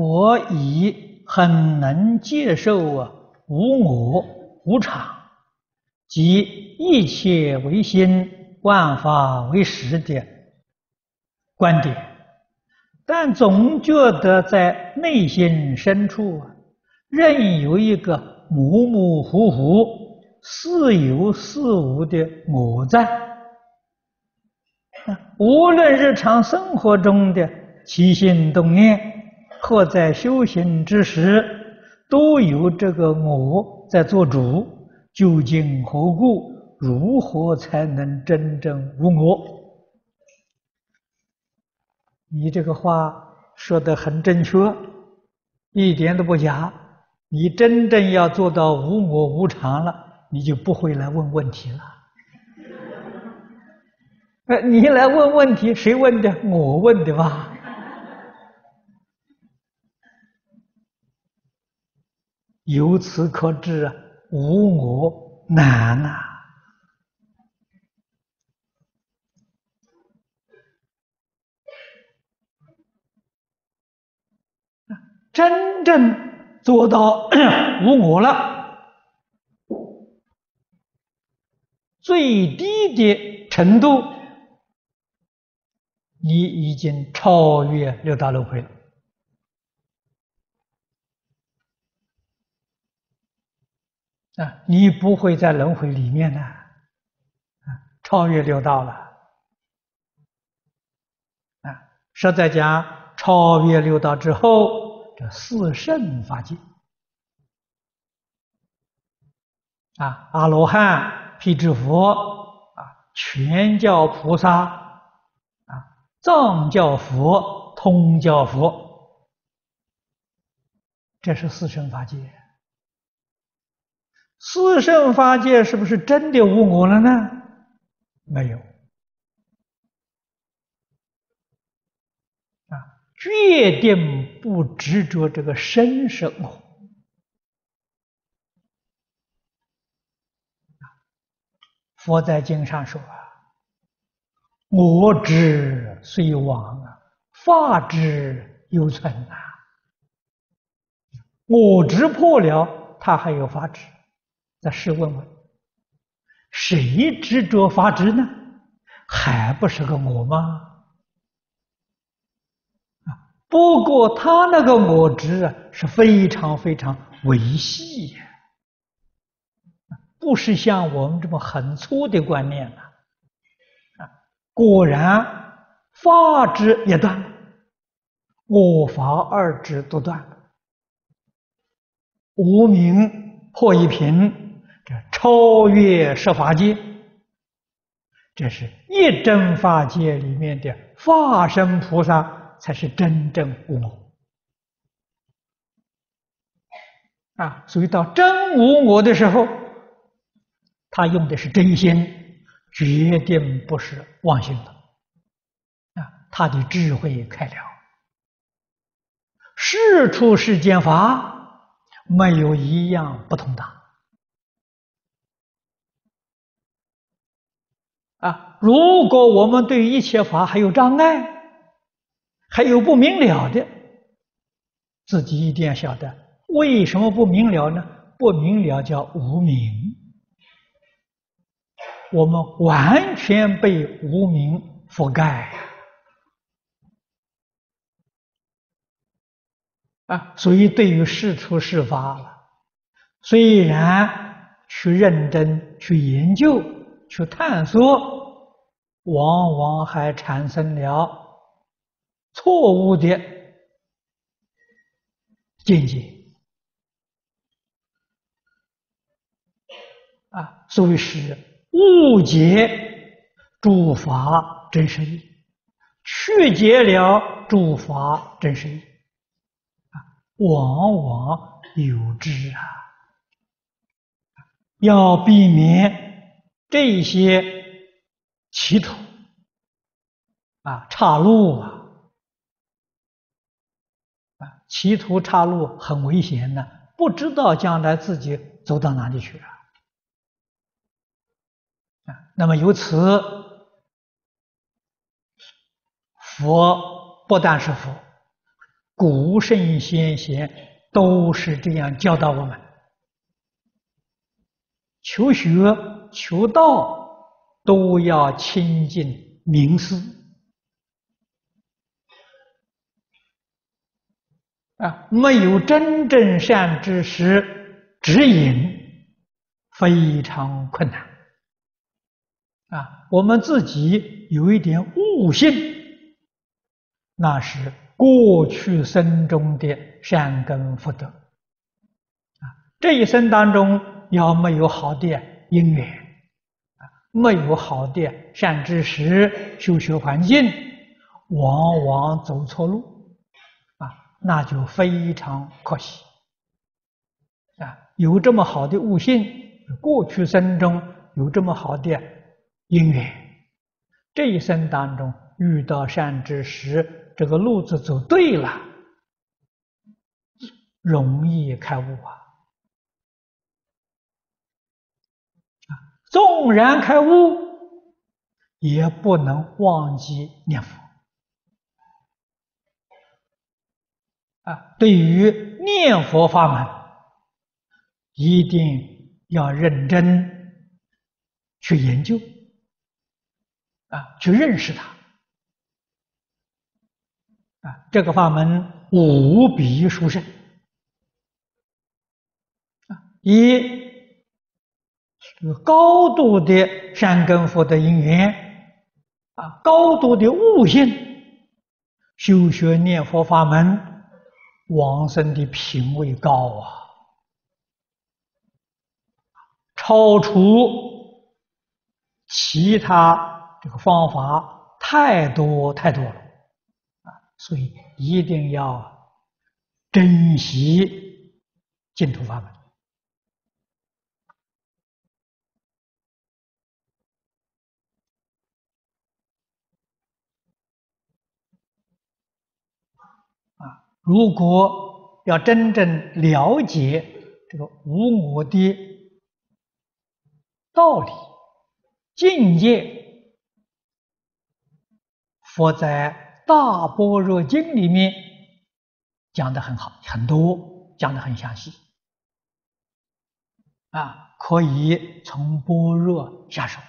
我已很能接受啊无我无常即一切唯心、万法唯识的观点，但总觉得在内心深处啊，仍有一个模模糊糊、似有似无的我在。无论日常生活中的起心动念，或在修行之时，都有这个我在做主。究竟何故？如何才能真正无我？你这个话说得很正确，一点都不假。你真正要做到无我无常了，你就不会来问问题了。哎，你来问问题，谁问的？我问的吧。由此可知啊，无我难呐！真正做到 无我了，最低的程度，你已经超越六大轮回了。啊，你不会在轮回里面呢，啊，超越六道了，啊，实在讲，超越六道之后，这四圣法界，啊，阿罗汉、辟支佛，啊，全教菩萨，啊，藏教佛、通教佛，这是四圣法界。四圣法界是不是真的无我了呢？没有啊，决定不执着这个身是我。佛在经上说啊：“我执虽亡啊，法执犹存啊。我执破了，他还有法执。”再试问问，谁执着法执呢？还不是个我吗？啊，不过他那个我执啊，是非常非常微细呀，不是像我们这么很粗的观念了。啊，果然法执也断了，我法二执都断了，无明破一品。超越十法界，这是一真法界里面的法身菩萨，才是真正无我啊！所以到真无我的时候，他用的是真心，决定不是妄心的啊！他的智慧开了，世出世间法没有一样不通达。啊，如果我们对一切法还有障碍，还有不明了的，自己一定要晓得为什么不明了呢？不明了叫无明，我们完全被无明覆盖啊！所以对于事出事发了，虽然去认真去研究。去探索，往往还产生了错误的见解啊，所以是误解诸法真实义，曲解了诸法真实义啊，往往有之啊，要避免。这一些歧途啊，岔路啊，啊，歧途岔路很危险的，不知道将来自己走到哪里去啊！啊，那么由此，佛不但是佛，古圣先贤都是这样教导我们：求学求道都要亲近名师啊，没有真正善知识指引，非常困难。啊，我们自己有一点悟性，那是过去生中的善根福德。啊，这一生当中要没有好的因缘，啊，没有好的善知识修学环境，往往走错路，啊，那就非常可惜。啊，有这么好的悟性，过去生中有这么好的。因缘，这一生当中遇到善知识，这个路子走对了，容易开悟啊！纵然开悟，也不能忘记念佛啊！对于念佛法门，一定要认真去研究。啊，去认识它，啊，这个法门无比殊胜，啊，以这个有高度的善根福德因缘，啊，高度的悟性，修学念佛法门，往生的品位高啊，超出其他。这个方法太多太多了，啊，所以一定要珍惜净土法门。啊，如果要真正了解这个无我的道理、境界。佛在《大般若经》里面讲的很好，很多讲的很详细，啊，可以从般若下手。